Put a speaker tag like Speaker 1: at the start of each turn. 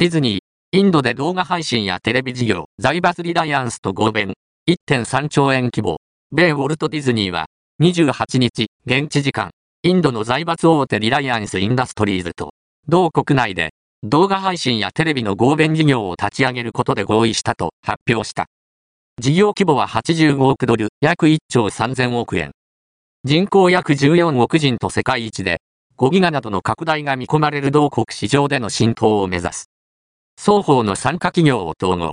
Speaker 1: ディズニー、インドで動画配信やテレビ事業、財閥リライアンスと合弁、1.3兆円規模。米ウォルト・ディズニーは、28日、現地時間、インドの財閥大手リライアンス・インダストリーズと、同国内で、動画配信やテレビの合弁事業を立ち上げることで合意したと発表した。事業規模は85億ドル、約1兆3000億円。人口約14億人と世界一で、5ギガなどの拡大が見込まれる同国市場での浸透を目指す。双方の参加企業を統合。